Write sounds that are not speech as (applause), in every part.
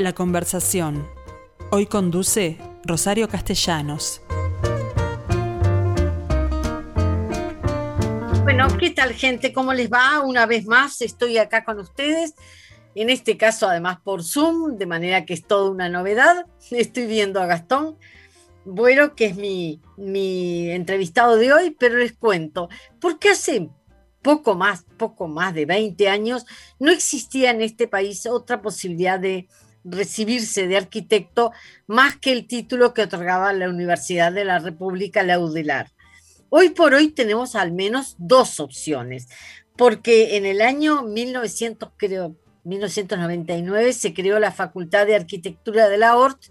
La conversación. Hoy conduce Rosario Castellanos. Bueno, ¿qué tal gente? ¿Cómo les va? Una vez más estoy acá con ustedes. En este caso, además por Zoom, de manera que es toda una novedad. Estoy viendo a Gastón Bueno, que es mi, mi entrevistado de hoy, pero les cuento, porque hace poco más, poco más de 20 años, no existía en este país otra posibilidad de recibirse de arquitecto más que el título que otorgaba la Universidad de la República, la UDELAR. Hoy por hoy tenemos al menos dos opciones, porque en el año 1900, creo, 1999 se creó la Facultad de Arquitectura de la ORT,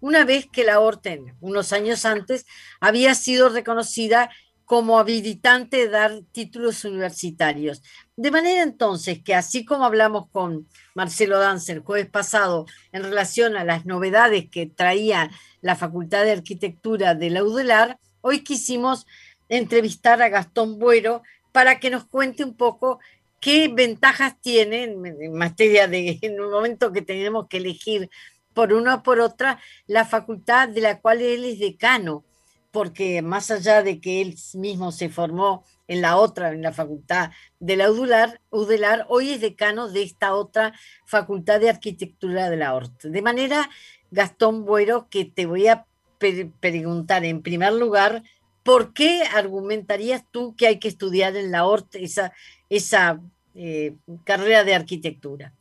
una vez que la ORT, unos años antes, había sido reconocida como habilitante dar títulos universitarios. De manera entonces que así como hablamos con Marcelo Dancer el jueves pasado en relación a las novedades que traía la Facultad de Arquitectura de la UDELAR, hoy quisimos entrevistar a Gastón Buero para que nos cuente un poco qué ventajas tiene en, materia de, (laughs) en un momento que tenemos que elegir por una o por otra, la facultad de la cual él es decano porque más allá de que él mismo se formó en la otra, en la facultad de la UDELAR, hoy es decano de esta otra facultad de arquitectura de la ORT. De manera, Gastón Buero, que te voy a preguntar en primer lugar, ¿por qué argumentarías tú que hay que estudiar en la ORT esa, esa eh, carrera de arquitectura?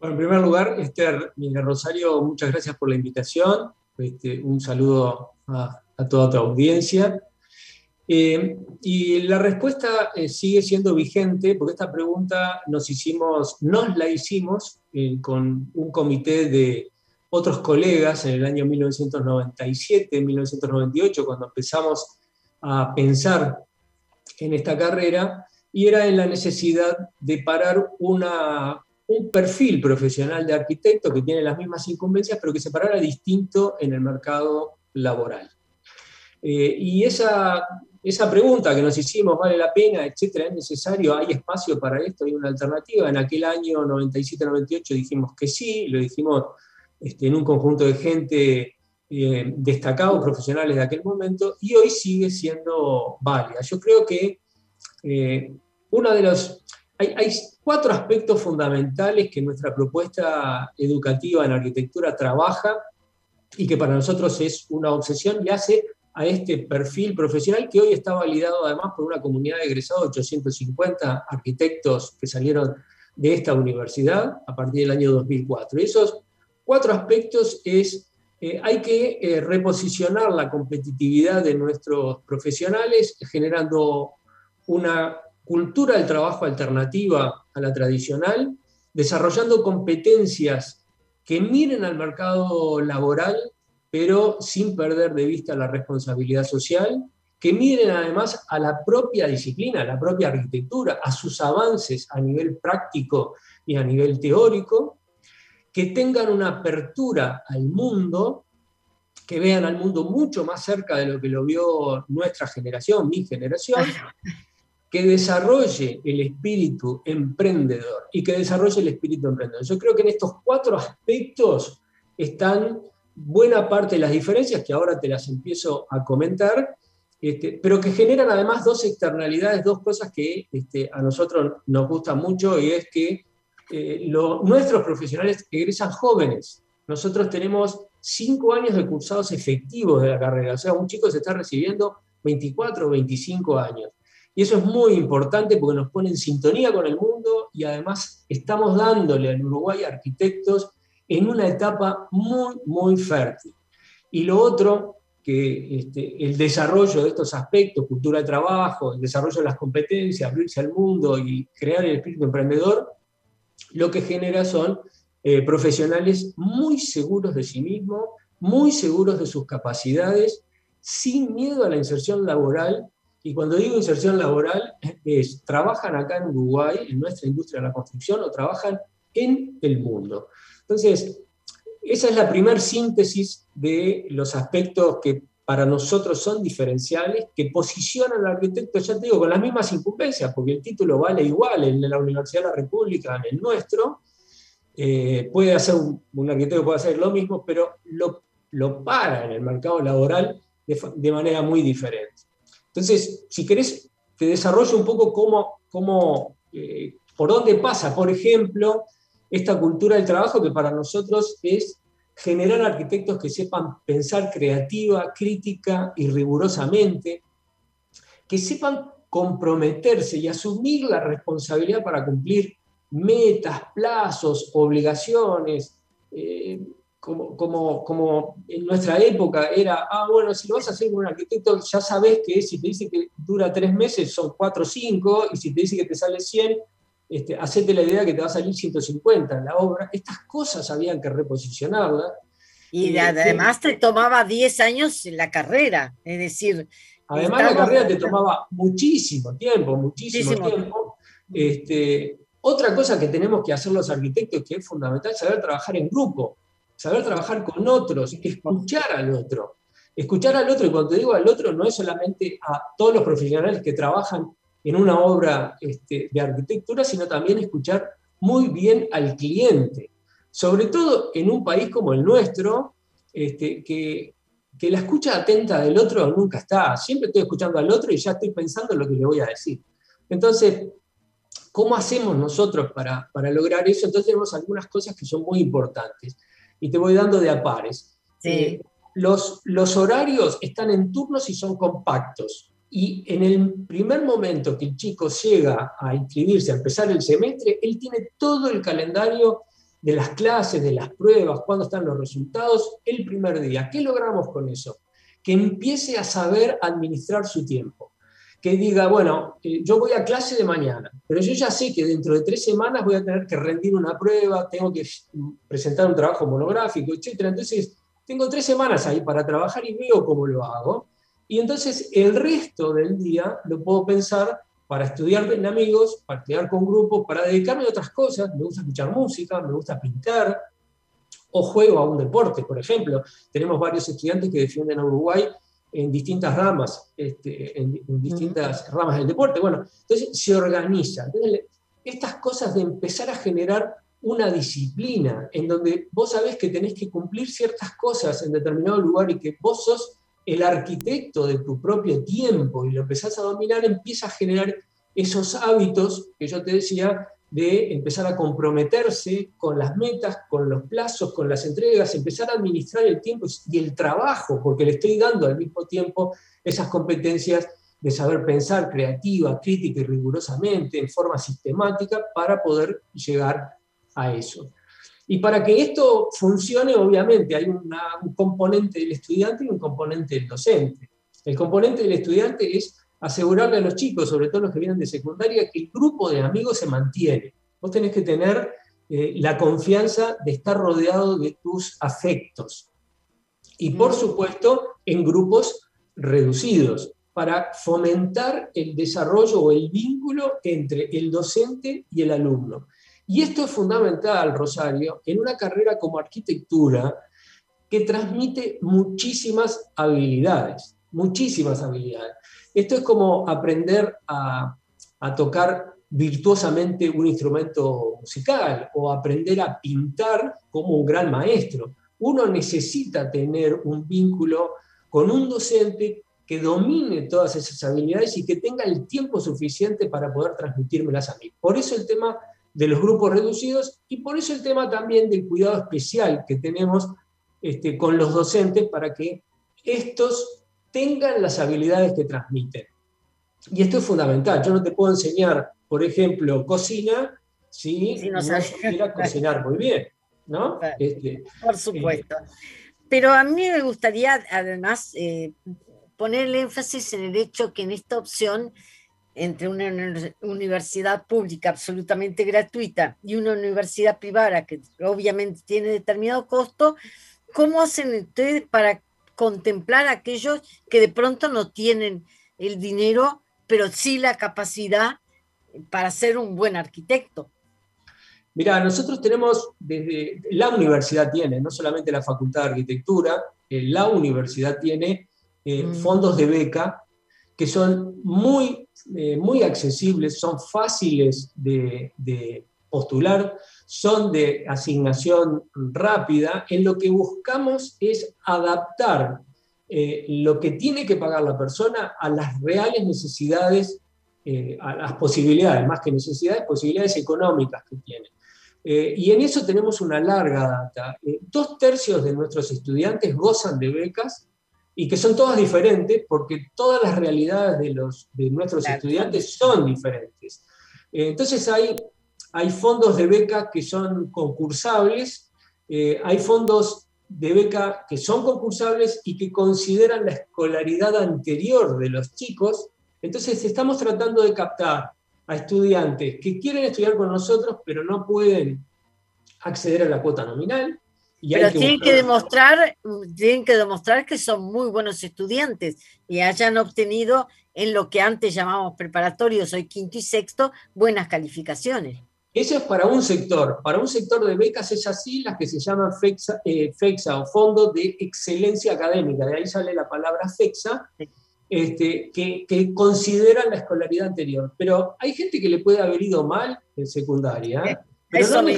Bueno, en primer lugar, Esther Rosario, muchas gracias por la invitación. Este, un saludo a, a toda tu audiencia. Eh, y la respuesta eh, sigue siendo vigente porque esta pregunta nos hicimos, nos la hicimos eh, con un comité de otros colegas en el año 1997, 1998, cuando empezamos a pensar en esta carrera, y era en la necesidad de parar una, un perfil profesional de arquitecto que tiene las mismas incumbencias, pero que se parara distinto en el mercado laboral. Eh, y esa, esa pregunta que nos hicimos, ¿vale la pena, etcétera? ¿Es necesario? ¿Hay espacio para esto? ¿Hay una alternativa? En aquel año 97-98 dijimos que sí, lo dijimos este, en un conjunto de gente eh, profesionales de aquel momento, y hoy sigue siendo válida. Yo creo que eh, uno de los... Hay, cuatro aspectos fundamentales que nuestra propuesta educativa en arquitectura trabaja y que para nosotros es una obsesión y hace a este perfil profesional que hoy está validado además por una comunidad de egresados, 850 arquitectos que salieron de esta universidad a partir del año 2004. Y esos cuatro aspectos es, eh, hay que eh, reposicionar la competitividad de nuestros profesionales generando una cultura del trabajo alternativa a la tradicional, desarrollando competencias que miren al mercado laboral pero sin perder de vista la responsabilidad social, que miren además a la propia disciplina, a la propia arquitectura, a sus avances a nivel práctico y a nivel teórico, que tengan una apertura al mundo, que vean al mundo mucho más cerca de lo que lo vio nuestra generación, mi generación, (laughs) que desarrolle el espíritu emprendedor y que desarrolle el espíritu emprendedor. Yo creo que en estos cuatro aspectos están buena parte de las diferencias, que ahora te las empiezo a comentar, este, pero que generan además dos externalidades, dos cosas que este, a nosotros nos gustan mucho, y es que eh, nuestros profesionales egresan jóvenes. Nosotros tenemos cinco años de cursados efectivos de la carrera, o sea, un chico se está recibiendo 24 o 25 años. Y eso es muy importante porque nos pone en sintonía con el mundo y además estamos dándole al Uruguay arquitectos en una etapa muy, muy fértil. Y lo otro, que este, el desarrollo de estos aspectos, cultura de trabajo, el desarrollo de las competencias, abrirse al mundo y crear el espíritu emprendedor, lo que genera son eh, profesionales muy seguros de sí mismos, muy seguros de sus capacidades, sin miedo a la inserción laboral. Y cuando digo inserción laboral, es trabajan acá en Uruguay, en nuestra industria de la construcción, o trabajan en el mundo. Entonces, esa es la primera síntesis de los aspectos que para nosotros son diferenciales, que posicionan al arquitecto, ya te digo, con las mismas incumbencias, porque el título vale igual en la Universidad de la República, en el nuestro, eh, puede hacer un, arquitecto puede hacer lo mismo, pero lo, lo para en el mercado laboral de, manera muy diferente. Entonces, si querés, te desarrollo un poco cómo, cómo eh, por dónde pasa, por ejemplo, esta cultura del trabajo que para nosotros es generar arquitectos que sepan pensar creativa, crítica y rigurosamente, que sepan comprometerse y asumir la responsabilidad para cumplir metas, plazos, obligaciones, eh, como, como, como, en nuestra época era, ah, bueno, si lo vas a hacer con un arquitecto, ya sabes que si te dice que dura tres meses son cuatro o cinco, y si te dice que te sale 100, este, hacete la idea que te va a salir 150 en la obra. Estas cosas habían que reposicionarlas. Y eh, además te tomaba 10 años en la carrera, es decir... Además la carrera te tomaba muchísimo tiempo, muchísimo, tiempo. Este, otra cosa que tenemos que hacer los arquitectos, que es fundamental, es saber trabajar en grupo, saber trabajar con otros, escuchar al otro. Escuchar al otro, y cuando digo al otro, no es solamente a todos los profesionales que trabajan en una obra este, de arquitectura, sino también escuchar muy bien al cliente. Sobre todo en un país como el nuestro, este, que, que la escucha atenta del otro nunca está. Siempre estoy escuchando al otro y ya estoy pensando en lo que le voy a decir. Entonces, ¿cómo hacemos nosotros para, para lograr eso? Entonces tenemos algunas cosas que son muy importantes. Y te voy dando de a pares. Eh, los, los horarios están en turnos y son compactos. Y en el primer momento que el chico llega a inscribirse, a empezar el semestre, él tiene todo el calendario de las clases, de las pruebas, cuándo están los resultados, el primer día. ¿Qué logramos con eso? Que empiece a saber administrar su tiempo. Que diga, bueno, eh, yo voy a clase de mañana, pero yo ya sé que dentro de tres semanas voy a tener que rendir una prueba, tengo que presentar un trabajo monográfico, etc. Entonces, tengo tres semanas ahí para trabajar y veo cómo lo hago y entonces el resto del día lo puedo pensar para estudiar en amigos, para estudiar con grupos, para dedicarme a otras cosas. Me gusta escuchar música, me gusta pintar, o juego a un deporte, por ejemplo. Tenemos varios estudiantes que defienden a Uruguay en distintas ramas, este, en, distintas ramas del deporte. Bueno, entonces se organiza. Entonces, estas cosas de empezar a generar una disciplina en donde vos sabés que tenés que cumplir ciertas cosas en determinado lugar y que vos sos el arquitecto de tu propio tiempo y lo empezás a dominar, empieza a generar esos hábitos que yo te decía de empezar a comprometerse con las metas, con los plazos, con las entregas, empezar a administrar el tiempo y el trabajo, porque le estoy dando al mismo tiempo esas competencias de saber pensar creativa, crítica y rigurosamente, en forma sistemática, para poder llegar a eso. Y para que esto funcione, obviamente, hay un componente del estudiante y un componente del docente. El componente del estudiante es asegurarle a los chicos, sobre todo los que vienen de secundaria, que el grupo de amigos se mantiene. Vos tenés que tener eh, la confianza de estar rodeado de tus afectos. Y por supuesto, en grupos reducidos, para fomentar el desarrollo o el vínculo entre el docente y el alumno. Y esto es fundamental, Rosario, en una carrera como arquitectura que transmite muchísimas habilidades, muchísimas habilidades. Esto es como aprender a, tocar virtuosamente un instrumento musical o aprender a pintar como un gran maestro. Uno necesita tener un vínculo con un docente que domine todas esas habilidades y que tenga el tiempo suficiente para poder transmitírmelas a mí. Por eso el tema de los grupos reducidos y por eso el tema también del cuidado especial que tenemos este, con los docentes para que estos tengan las habilidades que transmiten. Y esto es fundamental. Yo no te puedo enseñar, por ejemplo, cocina si, no, no (laughs) cocinar muy bien. ¿no? Este, por supuesto. Pero a mí me gustaría además eh, poner el énfasis en el hecho que en esta opción entre una universidad pública absolutamente gratuita y una universidad privada que obviamente tiene determinado costo, ¿cómo hacen ustedes para contemplar a aquellos que de pronto no tienen el dinero, pero sí la capacidad para ser un buen arquitecto? Mira, nosotros tenemos, desde la universidad tiene, no solamente la Facultad de Arquitectura, eh, la universidad tiene eh, mm. fondos de beca que son muy, eh, muy accesibles, son fáciles de, postular, son de asignación rápida, en lo que buscamos es adaptar eh, lo que tiene que pagar la persona a las reales necesidades, eh, a las posibilidades, más que necesidades, posibilidades económicas que tiene. Y en eso tenemos una larga data. dos tercios de nuestros estudiantes gozan de becas y que son todas diferentes porque todas las realidades de, los, de nuestros estudiantes son diferentes. entonces hay, hay fondos de beca que son concursables, hay fondos de beca que son concursables y que consideran la escolaridad anterior de los chicos. Entonces estamos tratando de captar a estudiantes que quieren estudiar con nosotros, pero no pueden acceder a la cuota nominal. Y pero tienen que demostrar, tienen que demostrar que son muy buenos estudiantes y hayan obtenido en lo que antes llamábamos preparatorios, hoy quinto y sexto, buenas calificaciones. Eso es para un sector. Para un sector de becas es así, las que se llaman FEXA, eh, o Fondo de Excelencia Académica, de ahí sale la palabra FEXA, este, que, consideran la escolaridad anterior. Pero hay gente que le puede haber ido mal en secundaria, pero, no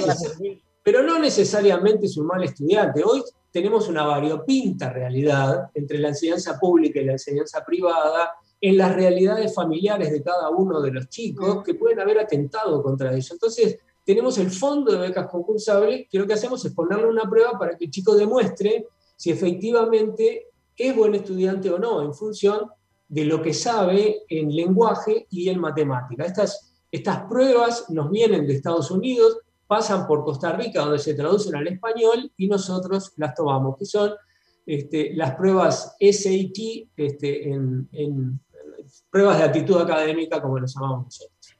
pero no necesariamente es un mal estudiante. Hoy tenemos una variopinta realidad entre la enseñanza pública y la enseñanza privada, en las realidades familiares de cada uno de los chicos que pueden haber atentado contra eso. Entonces, tenemos el fondo de becas concursables, que lo que hacemos es ponerle una prueba para que el chico demuestre si efectivamente es buen estudiante o no, en función de lo que sabe en lenguaje y en matemática. Estas, estas pruebas nos vienen de Estados Unidos, pasan por Costa Rica, donde se traducen al español, y nosotros las tomamos, que son este, las pruebas SAT este, en, pruebas de actitud académica, como lo llamamos nosotros.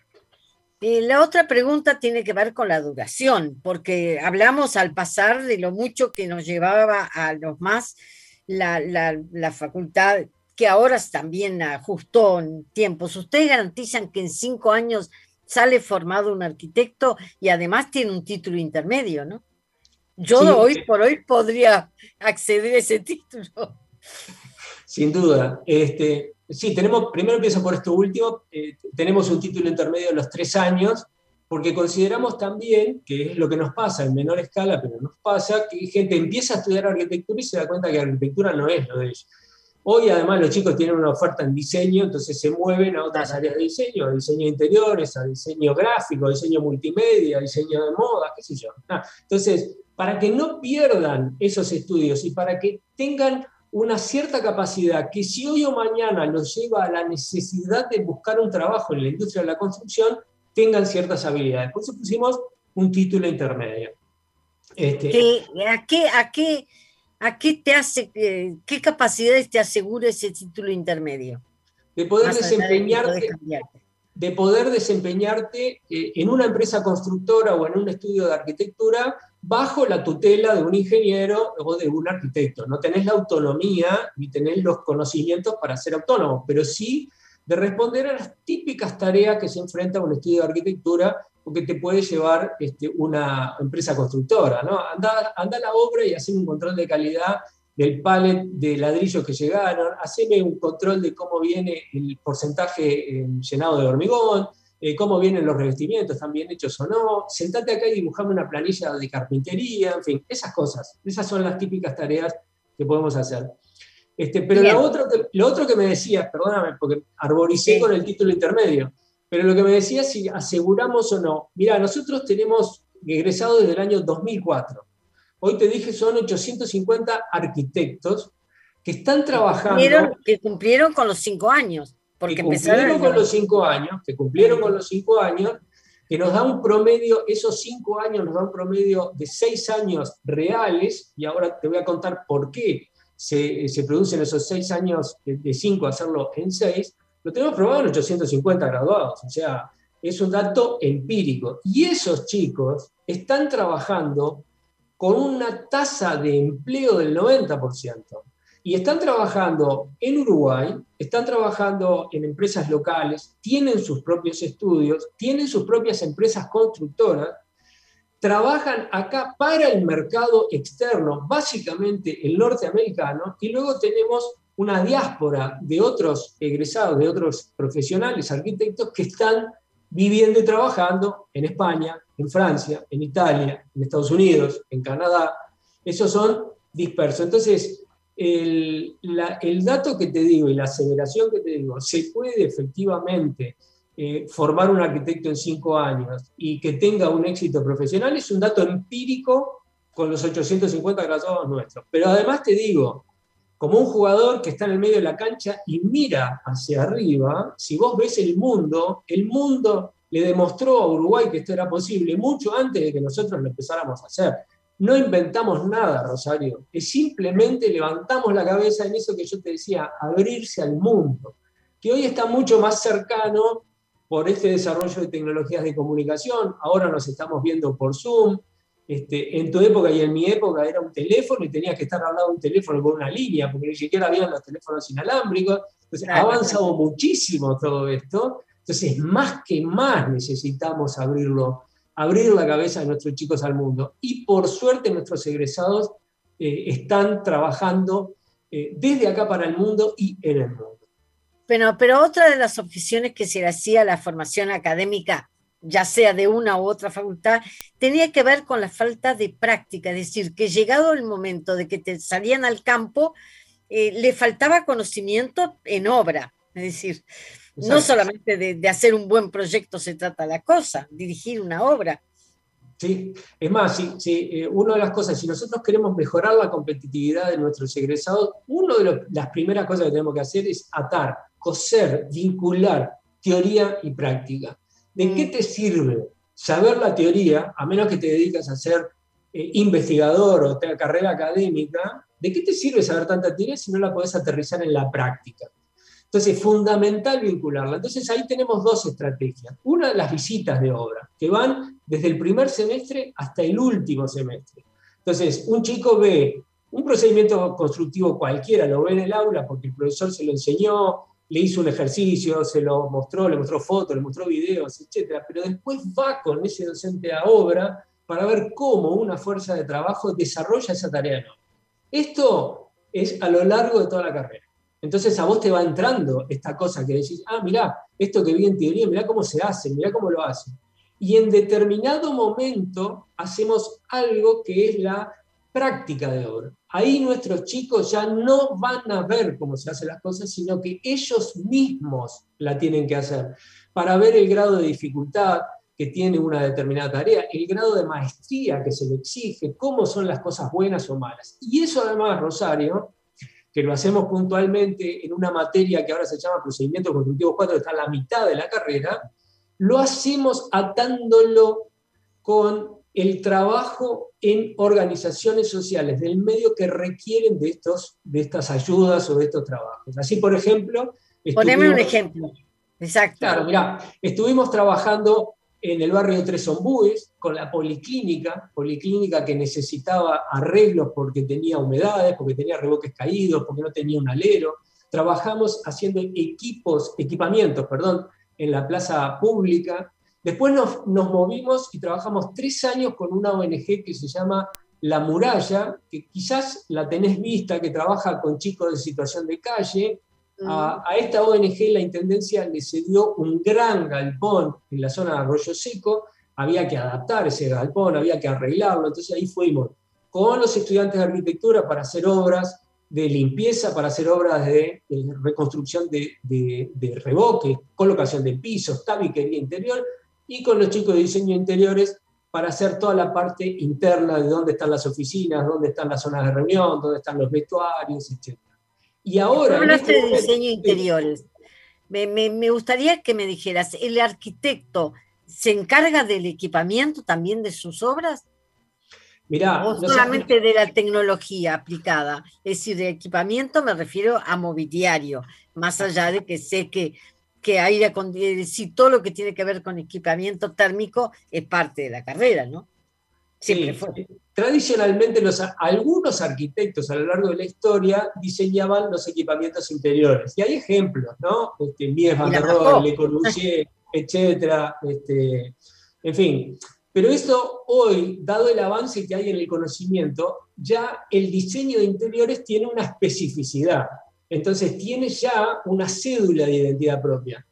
Y la otra pregunta tiene que ver con la duración, porque hablamos al pasar de lo mucho que nos llevaba a los más la, la facultad, que ahora también ajustó en tiempos. Ustedes garantizan que en cinco años sale formado un arquitecto y además tiene un título intermedio, ¿no? Yo hoy por hoy podría acceder a ese título. Sin duda. Este, sí, tenemos, primero empiezo por esto último, eh, tenemos un título intermedio de los tres años, porque consideramos también, que es lo que nos pasa en menor escala, pero nos pasa, que gente empieza a estudiar arquitectura y se da cuenta que arquitectura no es lo de ellos. Hoy además los chicos tienen una oferta en diseño, entonces se mueven a otras áreas de diseño, a diseño de interiores, a diseño gráfico, a diseño multimedia, a diseño de moda, qué sé yo. Ah, entonces, para que no pierdan esos estudios y para que tengan una cierta capacidad que si hoy o mañana los lleva a la necesidad de buscar un trabajo en la industria de la construcción, tengan ciertas habilidades. Por eso pusimos un título intermedio. Este, ¿A, qué, a, qué, ¿A qué te hace, eh, qué capacidades te asegura ese título intermedio? De poder desempeñarte, de poder desempeñarte eh, en una empresa constructora o en un estudio de arquitectura bajo la tutela de un ingeniero o de un arquitecto. No tenés la autonomía ni tenés los conocimientos para ser autónomo, pero sí de responder a las típicas tareas que se enfrenta un estudio de arquitectura o que te puede llevar este, una empresa constructora. ¿no? Anda, anda a la obra y hacer un control de calidad del palet de ladrillos que llegaron, haceme un control de cómo viene el porcentaje eh, llenado de hormigón, eh, cómo vienen los revestimientos, están bien hechos o no, sentate acá y dibujame una planilla de carpintería, en fin, esas cosas. Esas son las típicas tareas que podemos hacer. Este, pero lo otro, que, lo otro que me decías, perdóname, porque arboricé con el título intermedio, pero lo que me decías si aseguramos o no. Mira, nosotros tenemos egresado desde el año 2004. Hoy te dije son 850 arquitectos que están trabajando. que cumplieron con los cinco años. Porque que cumplieron con los cinco años, que cumplieron con los cinco años, que nos da un promedio, esos cinco años nos da un promedio de seis años reales, y ahora te voy a contar por qué se, se producen esos seis años de cinco, hacerlo en seis, lo tenemos probado en 850 graduados, o sea, es un dato empírico. Y esos chicos están trabajando con una tasa de empleo del 90%. Y están trabajando en Uruguay, están trabajando en empresas locales, tienen sus propios estudios, tienen sus propias empresas constructoras, trabajan acá para el mercado externo, básicamente el norteamericano, y luego tenemos una diáspora de otros egresados, de otros profesionales, arquitectos, que están viviendo y trabajando en España, en Francia, en Italia, en Estados Unidos, en Canadá. Esos son dispersos. Entonces, el, dato que te digo y la aceleración que te digo, se puede efectivamente eh, formar un arquitecto en cinco años y que tenga un éxito profesional, es un dato empírico con los 850 graduados nuestros. Pero además te digo, como un jugador que está en el medio de la cancha y mira hacia arriba, si vos ves el mundo, el mundo le demostró a Uruguay que esto era posible mucho antes de que nosotros lo empezáramos a hacer. No inventamos nada, Rosario, es simplemente levantamos la cabeza en eso que yo te decía, abrirse al mundo, que hoy está mucho más cercano por este desarrollo de tecnologías de comunicación, ahora nos estamos viendo por Zoom, este, en tu época y en mi época era un teléfono y tenías que estar hablando de un teléfono con una línea, porque ni siquiera había los teléfonos inalámbricos. Entonces, ha avanzado muchísimo todo esto. Entonces, más que más necesitamos abrirlo, abrir la cabeza de nuestros chicos al mundo. Y por suerte nuestros egresados eh, están trabajando eh, desde acá para el mundo y en el mundo. Pero, pero otra de las objeciones que se le hacía a la formación académica ya sea de una u otra facultad, tenía que ver con la falta de práctica, es decir, que llegado el momento de que te salían al campo, eh, le faltaba conocimiento en obra, es decir, no solamente de, hacer un buen proyecto se trata la cosa, dirigir una obra. Sí, es más, sí, eh, una de las cosas, si nosotros queremos mejorar la competitividad de nuestros egresados, una de las primeras cosas que tenemos que hacer es atar, coser, vincular teoría y práctica. ¿De qué mm. te sirve saber la teoría, a menos que te dedicas a ser eh, investigador o tenga carrera académica? ¿De qué te sirve saber tanta teoría si no la podés aterrizar en la práctica? Entonces, es fundamental vincularla. Entonces, ahí tenemos dos estrategias. Una, de las visitas de obra, que van desde el primer semestre hasta el último semestre. Entonces, un chico ve un procedimiento constructivo cualquiera, lo ve en el aula porque el profesor se lo enseñó, le hizo un ejercicio, se lo mostró, le mostró fotos, le mostró videos, etc. Pero después va con ese docente a obra para ver cómo una fuerza de trabajo desarrolla esa tarea. Esto es a lo largo de toda la carrera. Entonces a vos te va entrando esta cosa que decís, ah, mirá, esto que vi en teoría, mirá cómo se hace, mirá cómo lo hacen. Y en determinado momento hacemos algo que es la práctica de obra. Ahí nuestros chicos ya no van a ver cómo se hacen las cosas, sino que ellos mismos la tienen que hacer para ver el grado de dificultad que tiene una determinada tarea, el grado de maestría que se le exige, cómo son las cosas buenas o malas. Y eso además, Rosario, que lo hacemos puntualmente en una materia que ahora se llama Procedimiento Constructivo 4, que está a la mitad de la carrera, lo hacemos atándolo con el trabajo en organizaciones sociales del medio que requieren de, estos, de estas ayudas o de estos trabajos. Así, por ejemplo... Poneme un ejemplo. Exacto. Claro, mira, estuvimos trabajando en el barrio de Tres Ombúes con la policlínica, policlínica que necesitaba arreglos porque tenía humedades, porque tenía reboques caídos, porque no tenía un alero. Trabajamos haciendo equipos, equipamientos, perdón, en la plaza pública, Después nos, movimos y trabajamos tres años con una ONG que se llama La Muralla, que quizás la tenés vista, que trabaja con chicos de situación de calle. A, esta ONG la Intendencia le cedió un gran galpón en la zona de Arroyo Seco, había que adaptar ese galpón, había que arreglarlo, entonces ahí fuimos con los estudiantes de arquitectura para hacer obras de limpieza, para hacer obras de, reconstrucción de, de, de revoques, colocación de pisos, tabiquería interior, y con los chicos de diseño interiores para hacer toda la parte interna de dónde están las oficinas, dónde están las zonas de reunión, dónde están los vestuarios, etc. Y ahora... Hablaste este de diseño interiores. Me, me, gustaría que me dijeras, ¿el arquitecto se encarga del equipamiento también de sus obras? Mirá, o solamente de la tecnología aplicada. Es decir, de equipamiento me refiero a mobiliario, más allá de que sé que que aire si todo lo que tiene que ver con equipamiento térmico es parte de la carrera, ¿no? Siempre fue. Tradicionalmente los, algunos arquitectos a lo largo de la historia diseñaban los equipamientos interiores. Y hay ejemplos, ¿no? Este, Mies van der Rohe, Le Corbusier, etcétera. Este, en fin. Pero esto hoy, dado el avance que hay en el conocimiento, ya el diseño de interiores tiene una especificidad. Entonces tiene ya una cédula de identidad propia.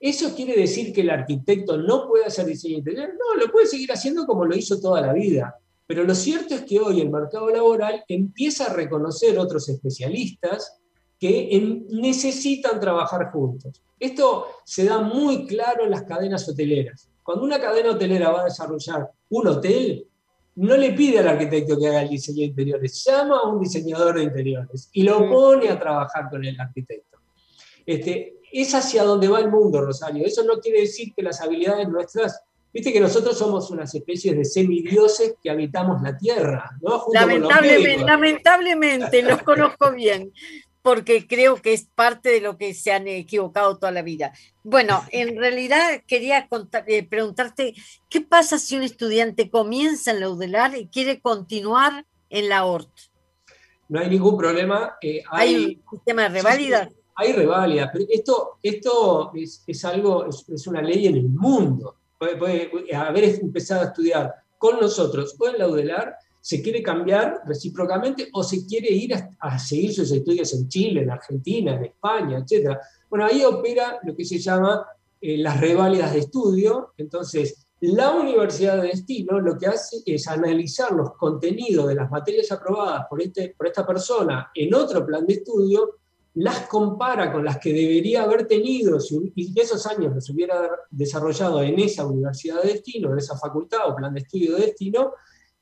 ¿Eso quiere decir que el arquitecto no puede hacer diseño interior? No, lo puede seguir haciendo como lo hizo toda la vida. Pero lo cierto es que hoy el mercado laboral empieza a reconocer otros especialistas que necesitan trabajar juntos. Esto se da muy claro en las cadenas hoteleras. Cuando una cadena hotelera va a desarrollar un hotel, no le pide al arquitecto que haga el diseño de interiores, llama a un diseñador de interiores y lo pone a trabajar con el arquitecto. Este, es hacia donde va el mundo, Rosario. Eso no quiere decir que las habilidades nuestras, viste que nosotros somos unas especies de semidioses que habitamos la Tierra, ¿no? lamentablemente, lamentablemente, los conozco bien (laughs) porque creo que es parte de lo que se han equivocado toda la vida. Bueno, (laughs) en realidad quería eh, preguntarte, ¿qué pasa si un estudiante comienza en la UDELAR y quiere continuar en la ORT? No hay ningún problema. Eh, hay, un sistema de reválida? hay reválida, pero esto, esto es, algo, es, una ley en el mundo. Puede, haber empezado a estudiar con nosotros o en la UDELAR se quiere cambiar recíprocamente o se quiere ir a, seguir sus estudios en Chile, en Argentina, en España, etc. Bueno, ahí opera lo que se llama eh, las reválidas de estudio. Entonces, la universidad de destino lo que hace es analizar los contenidos de las materias aprobadas por, este, por esta persona en otro plan de estudio, las compara con las que debería haber tenido y esos años los hubiera desarrollado en esa universidad de destino, en esa facultad o plan de estudio de destino,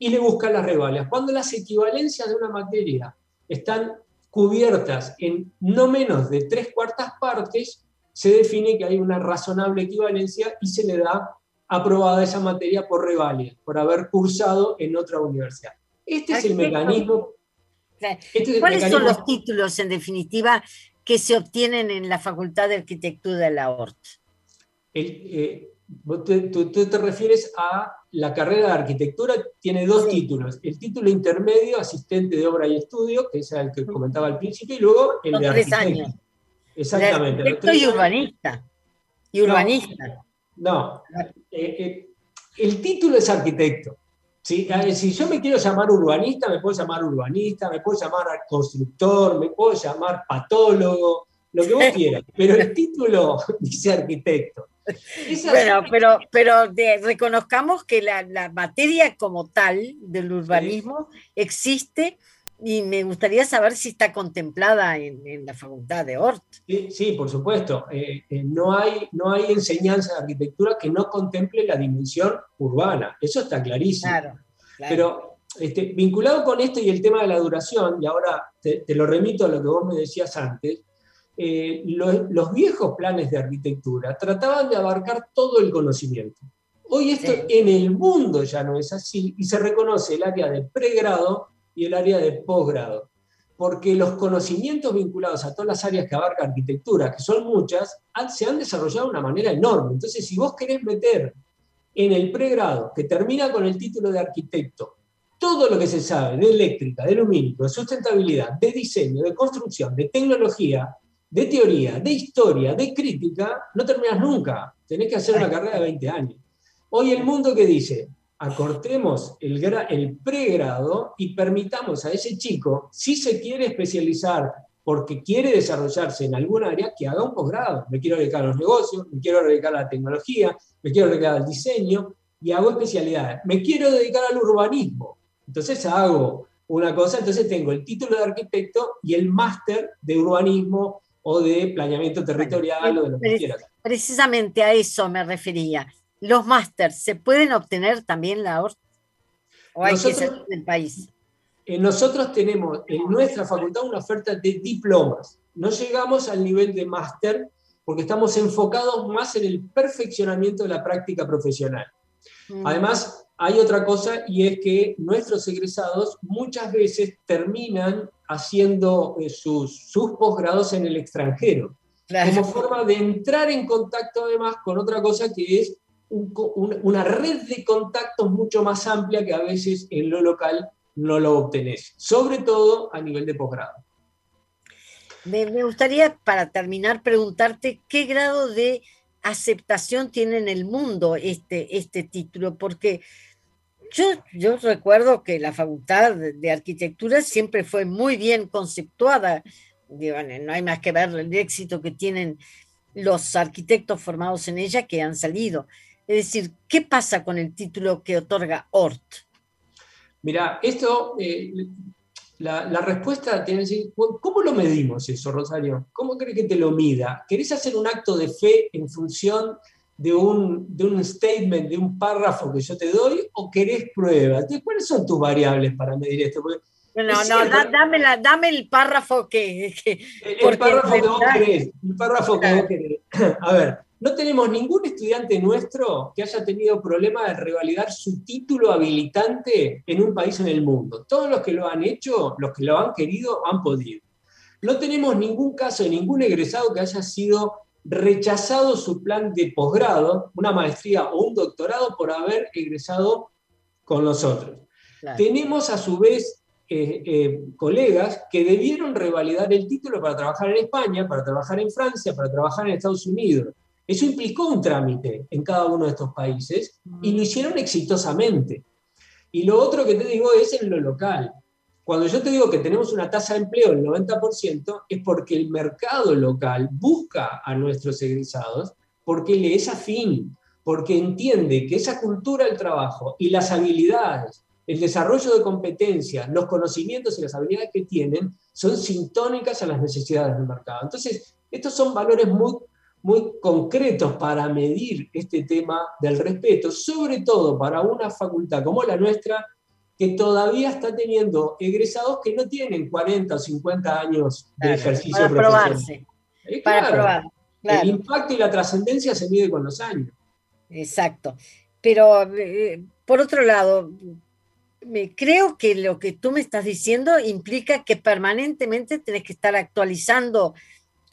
y le busca las revalias. Cuando las equivalencias de una materia están cubiertas en no menos de tres cuartas partes, se define que hay una razonable equivalencia y se le da aprobada esa materia por revalia, por haber cursado en otra universidad. Este es el mecanismo. Este ¿Cuáles son los títulos, en definitiva, que se obtienen en la Facultad de Arquitectura de la ORT? Eh, tú, te refieres a la carrera de arquitectura tiene dos títulos. El título intermedio, asistente de obra y estudio, que es el que comentaba al principio, y luego el de tres años. Exactamente. Arquitecto y urbanista. Y urbanista. No. Eh, eh, el título es arquitecto. Si yo me quiero llamar urbanista, me puedo llamar urbanista, me puedo llamar constructor, me puedo llamar patólogo, lo que vos (laughs) quieras. Pero el título (laughs) dice arquitecto. Bueno, pero, pero reconozcamos que la, materia como tal del urbanismo existe y me gustaría saber si está contemplada en, la facultad de Hort. Sí, por supuesto. Eh, eh, no, hay, no hay enseñanza de arquitectura que no contemple la dimensión urbana. Eso está clarísimo. Claro, Pero este, vinculado con esto y el tema de la duración, y ahora te, te lo remito a lo que vos me decías antes, eh, los, viejos planes de arquitectura trataban de abarcar todo el conocimiento. Hoy esto en el mundo ya no es así y se reconoce el área de pregrado y el área de posgrado, porque los conocimientos vinculados a todas las áreas que abarca arquitectura, que son muchas, se han desarrollado de una manera enorme. Entonces, si vos querés meter en el pregrado, que termina con el título de arquitecto, todo lo que se sabe de eléctrica, de lumínico, de sustentabilidad, de diseño, de construcción, de tecnología, de teoría, de historia, de crítica, no terminas nunca. Tenés que hacer una carrera de 20 años. Hoy el mundo que dice, acortemos el, el pregrado y permitamos a ese chico, si se quiere especializar porque quiere desarrollarse en algún área, que haga un posgrado. Me quiero dedicar a los negocios, me quiero dedicar a la tecnología, me quiero dedicar al diseño y hago especialidades. Me quiero dedicar al urbanismo. Entonces hago una cosa, entonces tengo el título de arquitecto y el máster de urbanismo o de planeamiento territorial o de lo que quieras. Precisamente a eso me refería. ¿Los másters se pueden obtener también la ORT? ¿O hay que ser del país? Eh, nosotros tenemos en nuestra facultad una oferta de diplomas. No llegamos al nivel de máster porque estamos enfocados más en el perfeccionamiento de la práctica profesional. Mm. Además, hay otra cosa y es que nuestros egresados muchas veces terminan haciendo eh, sus, sus posgrados en el extranjero, como forma de entrar en contacto además con otra cosa que es una red de contactos mucho más amplia que a veces en lo local no lo obtenés, sobre todo a nivel de posgrado. Me, me gustaría, para terminar, preguntarte qué grado de aceptación tiene en el mundo este, este título, porque yo, recuerdo que la Facultad de Arquitectura siempre fue muy bien conceptuada. no hay más que ver el éxito que tienen los arquitectos formados en ella que han salido. Es decir, ¿qué pasa con el título que otorga ORT? Mira, esto, eh, la, respuesta tiene que decir, ¿cómo lo medimos eso, Rosario? ¿Cómo crees que te lo mida? ¿Querés hacer un acto de fe en función de un, de un statement, de un párrafo que yo te doy, o querés pruebas? ¿Cuáles son tus variables para medir esto? no, no, dame, el párrafo que... el, párrafo que vos querés, el párrafo que vos querés. (clears throat) A ver, no tenemos ningún estudiante nuestro que haya tenido problema de revalidar su título habilitante en un país en el mundo. Todos los que lo han hecho, los que lo han querido, han podido. No tenemos ningún caso de ningún egresado que haya sido rechazado su plan de posgrado, una maestría o un doctorado por haber egresado con nosotros. Tenemos a su vez eh, eh, colegas que debieron revalidar el título para trabajar en España, para trabajar en Francia, para trabajar en Estados Unidos. Eso implicó un trámite en cada uno de estos países y lo hicieron exitosamente. Y lo otro que te digo es en lo local. Cuando yo te digo que tenemos una tasa de empleo del 90%, es porque el mercado local busca a nuestros egresados porque le es afín, porque entiende que esa cultura del trabajo y las habilidades, el desarrollo de competencias, los conocimientos y las habilidades que tienen son sintónicas a las necesidades del mercado. Entonces, estos son valores muy muy concretos para medir este tema del respeto, sobre todo para una facultad como la nuestra, que todavía está teniendo egresados que no tienen 40 o 50 años de ejercicio para Probarse, eh, para probar. El impacto y la trascendencia se mide con los años. Exacto. Pero, eh, por otro lado, me, creo que lo que tú me estás diciendo implica que permanentemente tenés que estar actualizando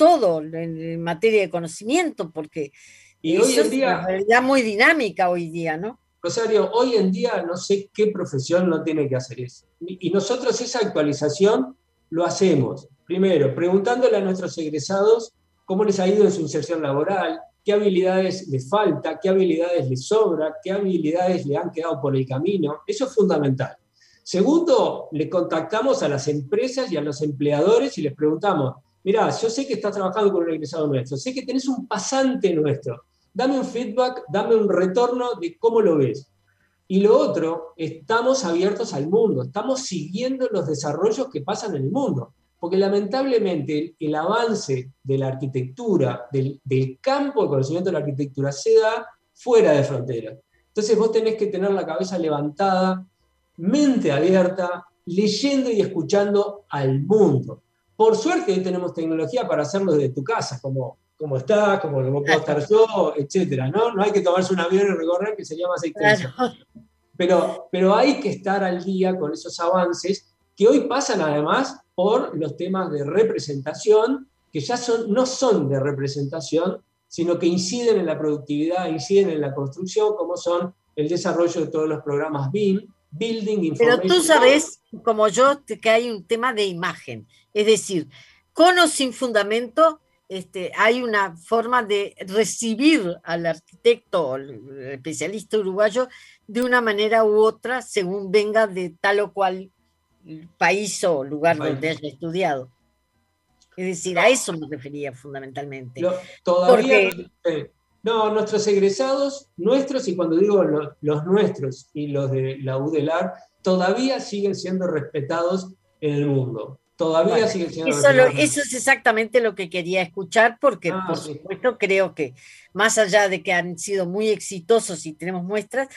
todo en, materia de conocimiento, porque y hoy en día, es una realidad muy dinámica hoy día, ¿no? Rosario, hoy en día no sé qué profesión no tiene que hacer eso. Y nosotros esa actualización lo hacemos, primero, preguntándole a nuestros egresados cómo les ha ido en su inserción laboral, qué habilidades les falta, qué habilidades les sobra, qué habilidades le han quedado por el camino. Eso es fundamental. Segundo, le contactamos a las empresas y a los empleadores y les preguntamos, mirá, yo sé que estás trabajando con un egresado nuestro, sé que tenés un pasante nuestro, dame un feedback, dame un retorno de cómo lo ves. Y lo otro, estamos abiertos al mundo, estamos siguiendo los desarrollos que pasan en el mundo, porque lamentablemente el avance de la arquitectura, del, del campo de conocimiento de la arquitectura, se da fuera de fronteras. Entonces vos tenés que tener la cabeza levantada, mente abierta, leyendo y escuchando al mundo. Por suerte hoy tenemos tecnología para hacerlo desde tu casa, como, como estás, como, como puedo estar yo, etcétera, ¿no? No hay que tomarse un avión y recorrer, que sería más extenso. Pero, pero hay que estar al día con esos avances que hoy pasan además por los temas de representación, que ya son, no son de representación, sino que inciden en la productividad, inciden en la construcción, como son el desarrollo de todos los programas BIM, Building Pero tú sabes, como yo, que hay un tema de imagen. Es decir, con o sin fundamento, este, hay una forma de recibir al arquitecto o al especialista uruguayo de una manera u otra según venga de tal o cual país o lugar donde haya estudiado. Es decir, a eso me refería fundamentalmente. todavía, no, nuestros egresados, nuestros, y cuando digo los, nuestros y los de la UDELAR, todavía siguen siendo respetados en el mundo. Todavía siguen siendo eso, eso es exactamente lo que quería escuchar, porque ah, por supuesto creo que más allá de que han sido muy exitosos y tenemos muestras,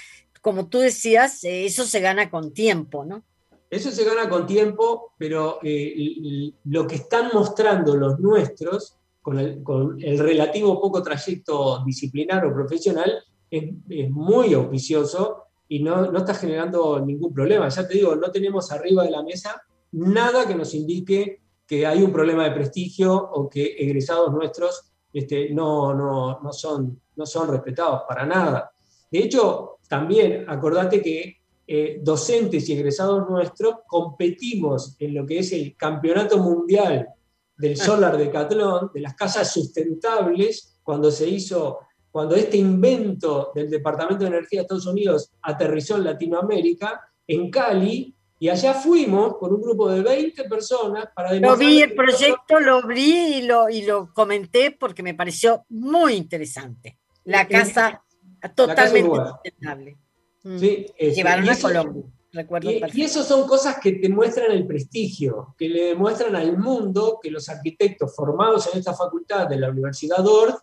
como tú decías, eh, eso se gana con tiempo, ¿no? Eso se gana con tiempo, pero eh, lo que están mostrando los nuestros con el, relativo poco trayecto disciplinar o profesional, es, muy auspicioso y no, no, está generando ningún problema. Ya te digo, no tenemos arriba de la mesa nada que nos indique que hay un problema de prestigio o que egresados nuestros este, no, no, no, son, no son respetados para nada. De hecho, también acordate que eh, docentes y egresados nuestros competimos en lo que es el campeonato mundial del Solar Decathlon, de las casas sustentables, cuando se hizo, cuando este invento del Departamento de Energía de Estados Unidos aterrizó en Latinoamérica, en Cali, Y allá fuimos con un grupo de 20 personas para Lo vi el proyecto, lo vi y lo, y lo comenté porque me pareció muy interesante. La casa totalmente sustentable. Mm. Sí, Llevaron a Colombia. Recuerdo y, y eso son cosas que te muestran el prestigio, que le demuestran al mundo que los arquitectos formados en esta facultad de la Universidad Ord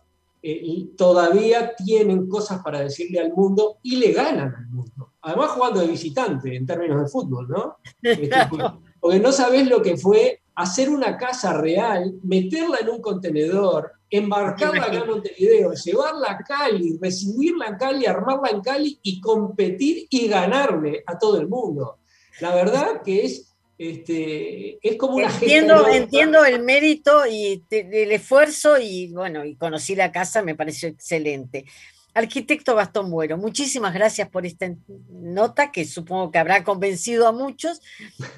eh, todavía tienen cosas para decirle al mundo y le ganan al mundo. Además jugando de visitante en términos de fútbol, ¿no? (laughs) Este, porque no sabes lo que fue hacer una casa real, meterla en un contenedor, embarcarla acá en Montevideo, llevarla a Cali, recibirla en Cali, armarla en Cali y competir y ganarle a todo el mundo. La verdad que es este, es como una entiendo, entiendo el mérito y el esfuerzo y bueno, y conocí la casa, me pareció excelente. Arquitecto Gastón Bueno, muchísimas gracias por esta nota que supongo que habrá convencido a muchos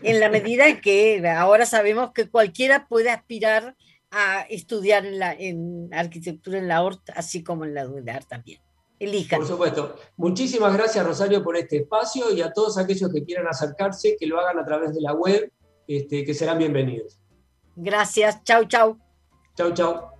en la medida en que ahora sabemos que cualquiera puede aspirar a estudiar en, la, en arquitectura en la ORT, así como en la UNEAR también. Elijan. Por supuesto. Muchísimas gracias, Rosario, por este espacio y a todos aquellos que quieran acercarse, que lo hagan a través de la web, este, que serán bienvenidos. Gracias. Chau, chau. Chau, chau.